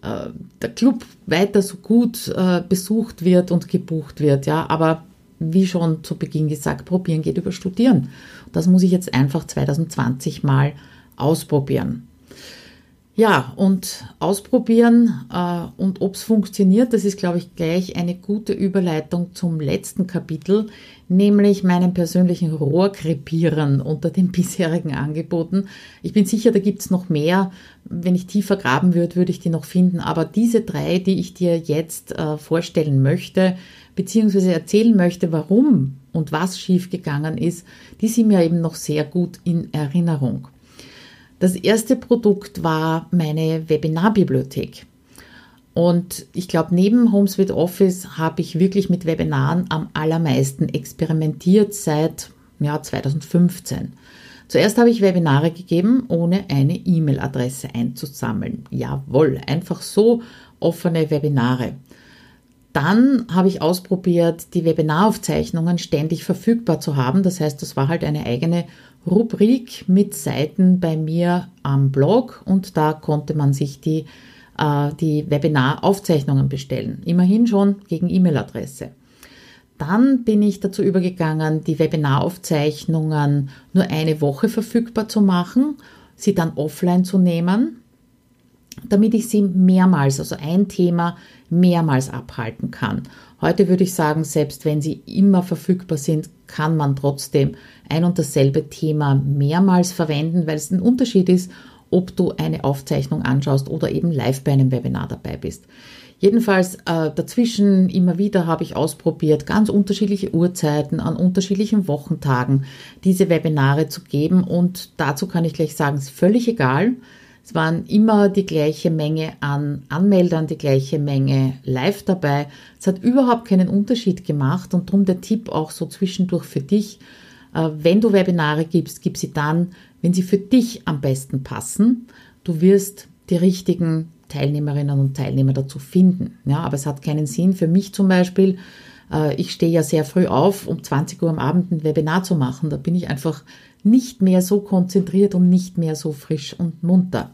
äh, der Club weiter so gut äh, besucht wird und gebucht wird, ja. Aber wie schon zu Beginn gesagt, probieren geht über Studieren. Das muss ich jetzt einfach 2020 mal ausprobieren. Ja, und ausprobieren äh, und ob es funktioniert, das ist, glaube ich, gleich eine gute Überleitung zum letzten Kapitel, nämlich meinem persönlichen Rohrkrepieren unter den bisherigen Angeboten. Ich bin sicher, da gibt es noch mehr. Wenn ich tiefer graben würde, würde ich die noch finden. Aber diese drei, die ich dir jetzt äh, vorstellen möchte, beziehungsweise erzählen möchte, warum und was schiefgegangen ist, die sind mir eben noch sehr gut in Erinnerung. Das erste Produkt war meine Webinarbibliothek. Und ich glaube, neben HomeSuite Office habe ich wirklich mit Webinaren am allermeisten experimentiert seit ja, 2015. Zuerst habe ich Webinare gegeben, ohne eine E-Mail-Adresse einzusammeln. Jawohl, einfach so offene Webinare. Dann habe ich ausprobiert, die Webinaraufzeichnungen ständig verfügbar zu haben. Das heißt, das war halt eine eigene Rubrik mit Seiten bei mir am Blog und da konnte man sich die äh, die Webinaraufzeichnungen bestellen. Immerhin schon gegen E-Mail-Adresse. Dann bin ich dazu übergegangen, die Webinaraufzeichnungen nur eine Woche verfügbar zu machen, sie dann offline zu nehmen, damit ich sie mehrmals, also ein Thema mehrmals abhalten kann. Heute würde ich sagen, selbst wenn sie immer verfügbar sind, kann man trotzdem ein und dasselbe Thema mehrmals verwenden, weil es ein Unterschied ist, ob du eine Aufzeichnung anschaust oder eben live bei einem Webinar dabei bist. Jedenfalls äh, dazwischen immer wieder habe ich ausprobiert, ganz unterschiedliche Uhrzeiten an unterschiedlichen Wochentagen diese Webinare zu geben und dazu kann ich gleich sagen, es ist völlig egal. Es waren immer die gleiche Menge an Anmeldern, die gleiche Menge live dabei. Es hat überhaupt keinen Unterschied gemacht und darum der Tipp auch so zwischendurch für dich. Äh, wenn du Webinare gibst, gib sie dann, wenn sie für dich am besten passen. Du wirst die richtigen Teilnehmerinnen und Teilnehmer dazu finden. Ja, aber es hat keinen Sinn für mich zum Beispiel. Äh, ich stehe ja sehr früh auf, um 20 Uhr am Abend ein Webinar zu machen. Da bin ich einfach nicht mehr so konzentriert und nicht mehr so frisch und munter.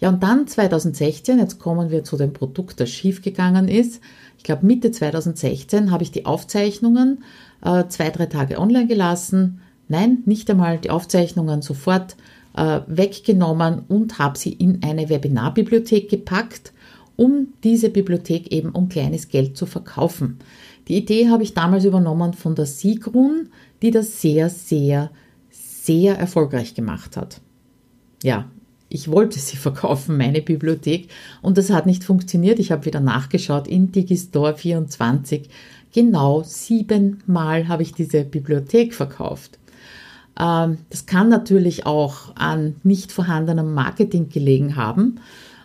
Ja, und dann 2016, jetzt kommen wir zu dem Produkt, das schiefgegangen ist. Ich glaube, Mitte 2016 habe ich die Aufzeichnungen äh, zwei, drei Tage online gelassen, Nein, nicht einmal die Aufzeichnungen sofort äh, weggenommen und habe sie in eine Webinarbibliothek gepackt, um diese Bibliothek eben um kleines Geld zu verkaufen. Die Idee habe ich damals übernommen von der Sigrun, die das sehr, sehr, sehr erfolgreich gemacht hat. Ja, ich wollte sie verkaufen, meine Bibliothek, und das hat nicht funktioniert. Ich habe wieder nachgeschaut in Digistore 24. Genau siebenmal habe ich diese Bibliothek verkauft. Ähm, das kann natürlich auch an nicht vorhandenem Marketing gelegen haben.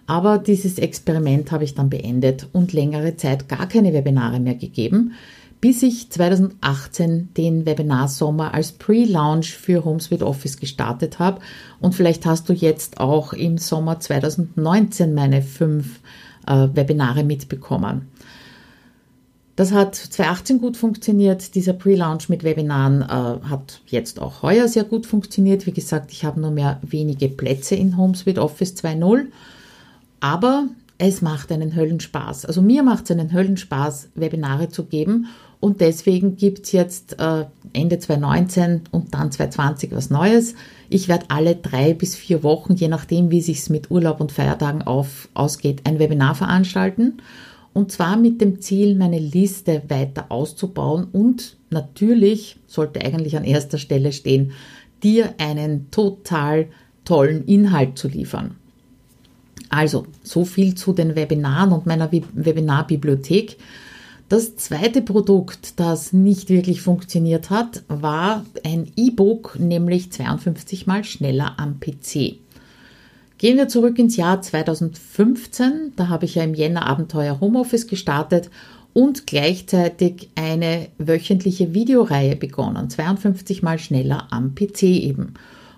Aber dieses Experiment habe ich dann beendet und längere Zeit gar keine Webinare mehr gegeben, bis ich 2018 den Webinar-Sommer als Pre-Launch für HomeSuite Office gestartet habe. Und vielleicht hast du jetzt auch im Sommer 2019 meine fünf äh, Webinare mitbekommen. Das hat 2018 gut funktioniert. Dieser Pre-Launch mit Webinaren äh, hat jetzt auch heuer sehr gut funktioniert. Wie gesagt, ich habe nur mehr wenige Plätze in HomeSuite Office 2.0. Aber es macht einen Höllenspaß. Also mir macht es einen Höllenspaß, Webinare zu geben. Und deswegen gibt es jetzt äh, Ende 2019 und dann 2020 was Neues. Ich werde alle drei bis vier Wochen, je nachdem, wie sich mit Urlaub und Feiertagen auf, ausgeht, ein Webinar veranstalten. Und zwar mit dem Ziel, meine Liste weiter auszubauen und natürlich sollte eigentlich an erster Stelle stehen, dir einen total tollen Inhalt zu liefern. Also, so viel zu den Webinaren und meiner Webinarbibliothek. Das zweite Produkt, das nicht wirklich funktioniert hat, war ein E-Book, nämlich 52 mal schneller am PC. Gehen wir zurück ins Jahr 2015. Da habe ich ja im Jänner Abenteuer Homeoffice gestartet und gleichzeitig eine wöchentliche Videoreihe begonnen. 52 mal schneller am PC eben.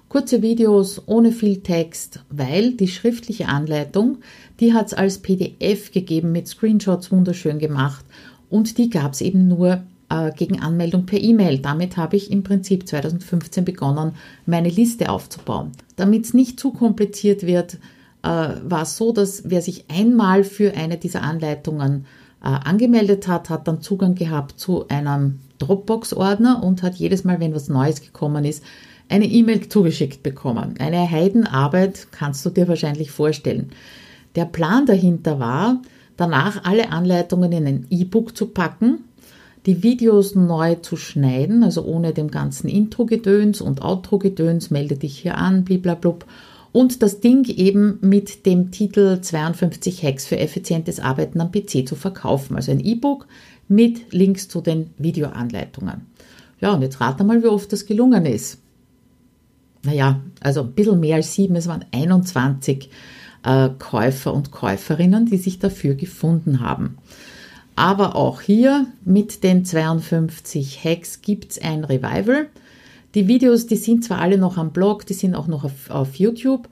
Kurze Videos ohne viel Text, weil die schriftliche Anleitung, die hat es als PDF gegeben mit Screenshots wunderschön gemacht und die gab es eben nur äh, gegen Anmeldung per E-Mail. Damit habe ich im Prinzip 2015 begonnen, meine Liste aufzubauen. Damit es nicht zu kompliziert wird, äh, war es so, dass wer sich einmal für eine dieser Anleitungen äh, angemeldet hat, hat dann Zugang gehabt zu einem Dropbox-Ordner und hat jedes Mal, wenn was Neues gekommen ist, eine E-Mail zugeschickt bekommen. Eine Heidenarbeit kannst du dir wahrscheinlich vorstellen. Der Plan dahinter war, danach alle Anleitungen in ein E-Book zu packen die Videos neu zu schneiden, also ohne dem ganzen Intro-Gedöns und Outro-Gedöns, melde dich hier an, bliblablub. Und das Ding eben mit dem Titel 52 Hacks für effizientes Arbeiten am PC zu verkaufen. Also ein E-Book mit Links zu den Videoanleitungen. Ja, und jetzt rate mal, wie oft das gelungen ist. Naja, also ein bisschen mehr als sieben, es waren 21 äh, Käufer und Käuferinnen, die sich dafür gefunden haben. Aber auch hier mit den 52 Hacks gibt es ein Revival. Die Videos, die sind zwar alle noch am Blog, die sind auch noch auf, auf YouTube,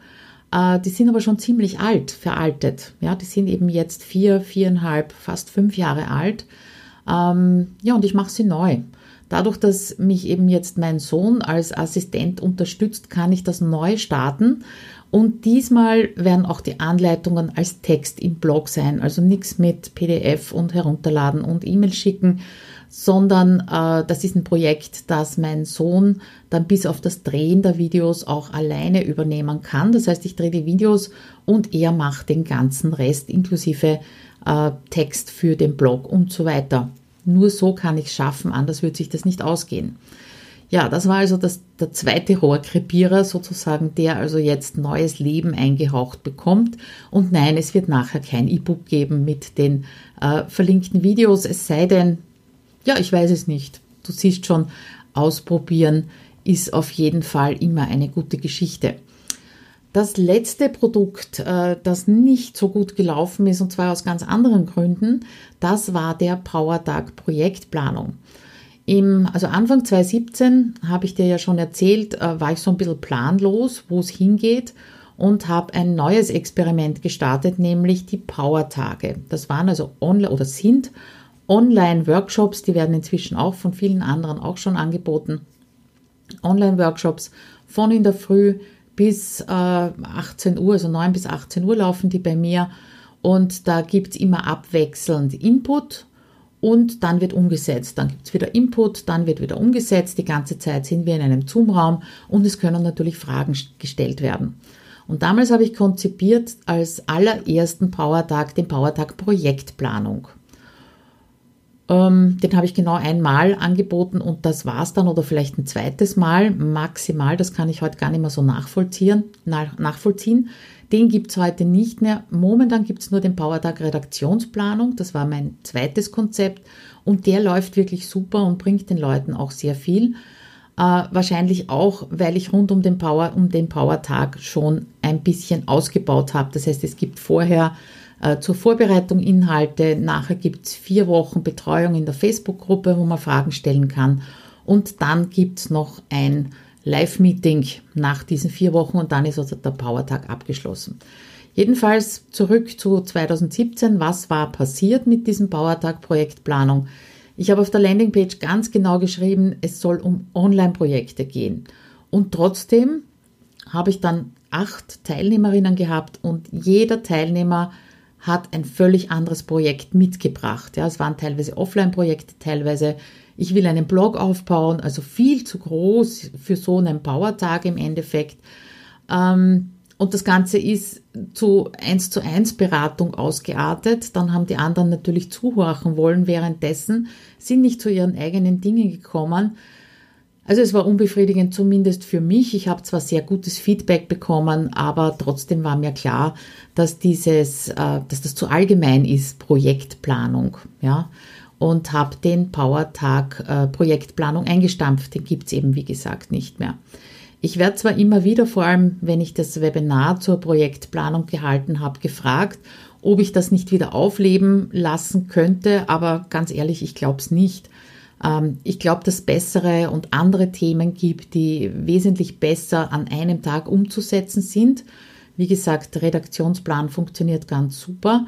äh, die sind aber schon ziemlich alt, veraltet. Ja, die sind eben jetzt vier, viereinhalb, fast fünf Jahre alt. Ähm, ja, und ich mache sie neu. Dadurch, dass mich eben jetzt mein Sohn als Assistent unterstützt, kann ich das neu starten. Und diesmal werden auch die Anleitungen als Text im Blog sein. Also nichts mit PDF und herunterladen und E-Mail schicken, sondern äh, das ist ein Projekt, das mein Sohn dann bis auf das Drehen der Videos auch alleine übernehmen kann. Das heißt, ich drehe die Videos und er macht den ganzen Rest inklusive äh, Text für den Blog und so weiter. Nur so kann ich es schaffen, anders wird sich das nicht ausgehen. Ja, das war also das, der zweite Rohrkrepierer sozusagen, der also jetzt neues Leben eingehaucht bekommt. Und nein, es wird nachher kein E-Book geben mit den äh, verlinkten Videos, es sei denn, ja, ich weiß es nicht. Du siehst schon, ausprobieren ist auf jeden Fall immer eine gute Geschichte. Das letzte Produkt, äh, das nicht so gut gelaufen ist, und zwar aus ganz anderen Gründen, das war der PowerTag Projektplanung. Im, also Anfang 2017 habe ich dir ja schon erzählt, äh, war ich so ein bisschen planlos, wo es hingeht und habe ein neues Experiment gestartet, nämlich die Power-Tage. Das waren also online oder sind Online-Workshops, die werden inzwischen auch von vielen anderen auch schon angeboten. Online-Workshops von in der Früh bis äh, 18 Uhr, also 9 bis 18 Uhr laufen die bei mir. Und da gibt es immer abwechselnd Input und dann wird umgesetzt. Dann gibt es wieder Input, dann wird wieder umgesetzt. Die ganze Zeit sind wir in einem Zoom-Raum und es können natürlich Fragen gestellt werden. Und damals habe ich konzipiert als allerersten Powertag den Powertag Projektplanung. Ähm, den habe ich genau einmal angeboten und das war es dann oder vielleicht ein zweites Mal maximal. Das kann ich heute gar nicht mehr so nachvollziehen. nachvollziehen. Den gibt es heute nicht mehr. Momentan gibt es nur den Powertag Redaktionsplanung. Das war mein zweites Konzept und der läuft wirklich super und bringt den Leuten auch sehr viel. Äh, wahrscheinlich auch, weil ich rund um den Power, um den Powertag schon ein bisschen ausgebaut habe. Das heißt, es gibt vorher äh, zur Vorbereitung Inhalte. Nachher gibt es vier Wochen Betreuung in der Facebook-Gruppe, wo man Fragen stellen kann. Und dann gibt es noch ein Live-Meeting nach diesen vier Wochen und dann ist also der Powertag abgeschlossen. Jedenfalls zurück zu 2017. Was war passiert mit diesem Powertag Projektplanung? Ich habe auf der Landingpage ganz genau geschrieben, es soll um Online-Projekte gehen. Und trotzdem habe ich dann acht Teilnehmerinnen gehabt und jeder Teilnehmer hat ein völlig anderes Projekt mitgebracht. Ja, es waren teilweise Offline-Projekte, teilweise ich will einen Blog aufbauen, also viel zu groß für so einen Powertag im Endeffekt. Ähm, und das Ganze ist zu eins zu eins Beratung ausgeartet. Dann haben die anderen natürlich zuhorchen wollen währenddessen, sind nicht zu ihren eigenen Dingen gekommen. Also es war unbefriedigend zumindest für mich. Ich habe zwar sehr gutes Feedback bekommen, aber trotzdem war mir klar, dass dieses, äh, dass das zu allgemein ist, Projektplanung, ja. Und habe den Power-Tag äh, Projektplanung eingestampft. Den gibt's eben, wie gesagt, nicht mehr. Ich werde zwar immer wieder, vor allem wenn ich das Webinar zur Projektplanung gehalten habe, gefragt, ob ich das nicht wieder aufleben lassen könnte, aber ganz ehrlich, ich glaube es nicht. Ähm, ich glaube, dass es bessere und andere Themen gibt, die wesentlich besser an einem Tag umzusetzen sind. Wie gesagt, Redaktionsplan funktioniert ganz super.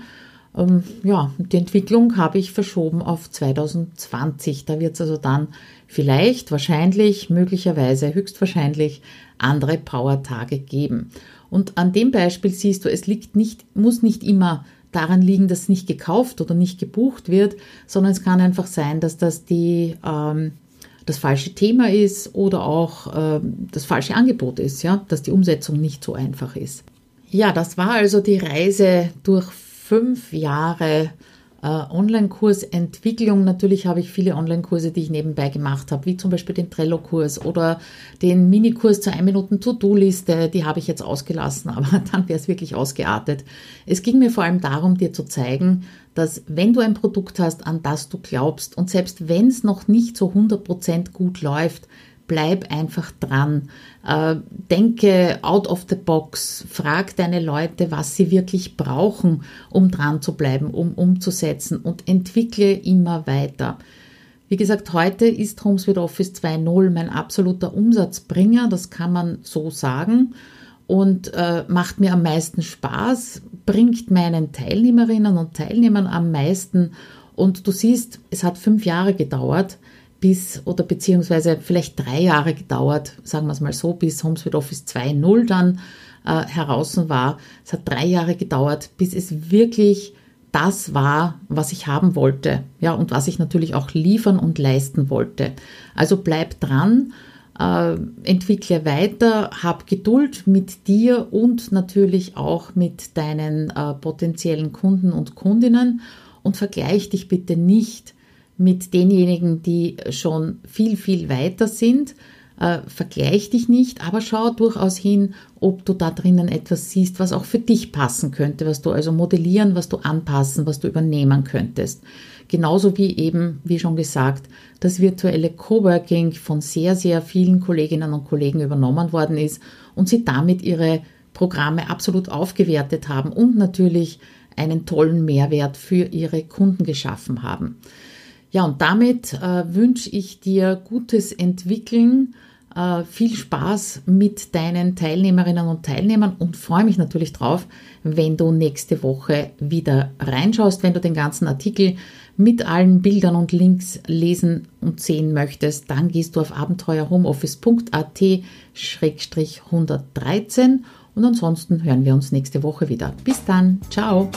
Ähm, ja, die Entwicklung habe ich verschoben auf 2020. Da wird es also dann vielleicht, wahrscheinlich, möglicherweise, höchstwahrscheinlich andere Power-Tage geben. Und an dem Beispiel siehst du, es liegt nicht, muss nicht immer daran liegen, dass nicht gekauft oder nicht gebucht wird, sondern es kann einfach sein, dass das die, ähm, das falsche Thema ist oder auch ähm, das falsche Angebot ist, ja, dass die Umsetzung nicht so einfach ist. Ja, das war also die Reise durch fünf Jahre äh, Online-Kursentwicklung. Natürlich habe ich viele Online-Kurse, die ich nebenbei gemacht habe, wie zum Beispiel den Trello-Kurs oder den Minikurs zur 1 Minuten To-Do-Liste. Die habe ich jetzt ausgelassen, aber dann wäre es wirklich ausgeartet. Es ging mir vor allem darum, dir zu zeigen, dass wenn du ein Produkt hast, an das du glaubst und selbst wenn es noch nicht so 100% gut läuft, bleib einfach dran. Äh, denke out of the box. Frag deine Leute, was sie wirklich brauchen, um dran zu bleiben, um umzusetzen und entwickle immer weiter. Wie gesagt, heute ist Homes with Office 2.0 mein absoluter Umsatzbringer, das kann man so sagen und äh, macht mir am meisten Spaß, bringt meinen Teilnehmerinnen und Teilnehmern am meisten und du siehst, es hat fünf Jahre gedauert, bis oder beziehungsweise vielleicht drei Jahre gedauert, sagen wir es mal so, bis HomeSuite Office 2.0 dann äh, heraus war. Es hat drei Jahre gedauert, bis es wirklich das war, was ich haben wollte, ja, und was ich natürlich auch liefern und leisten wollte. Also bleib dran, äh, entwickle weiter, hab Geduld mit dir und natürlich auch mit deinen äh, potenziellen Kunden und Kundinnen und vergleich dich bitte nicht mit denjenigen, die schon viel, viel weiter sind. Äh, vergleich dich nicht, aber schau durchaus hin, ob du da drinnen etwas siehst, was auch für dich passen könnte, was du also modellieren, was du anpassen, was du übernehmen könntest. Genauso wie eben, wie schon gesagt, das virtuelle Coworking von sehr, sehr vielen Kolleginnen und Kollegen übernommen worden ist und sie damit ihre Programme absolut aufgewertet haben und natürlich einen tollen Mehrwert für ihre Kunden geschaffen haben. Ja, und damit äh, wünsche ich dir gutes Entwickeln, äh, viel Spaß mit deinen Teilnehmerinnen und Teilnehmern und freue mich natürlich drauf, wenn du nächste Woche wieder reinschaust, wenn du den ganzen Artikel mit allen Bildern und Links lesen und sehen möchtest, dann gehst du auf abenteuerhomeoffice.at-113 und ansonsten hören wir uns nächste Woche wieder. Bis dann, ciao!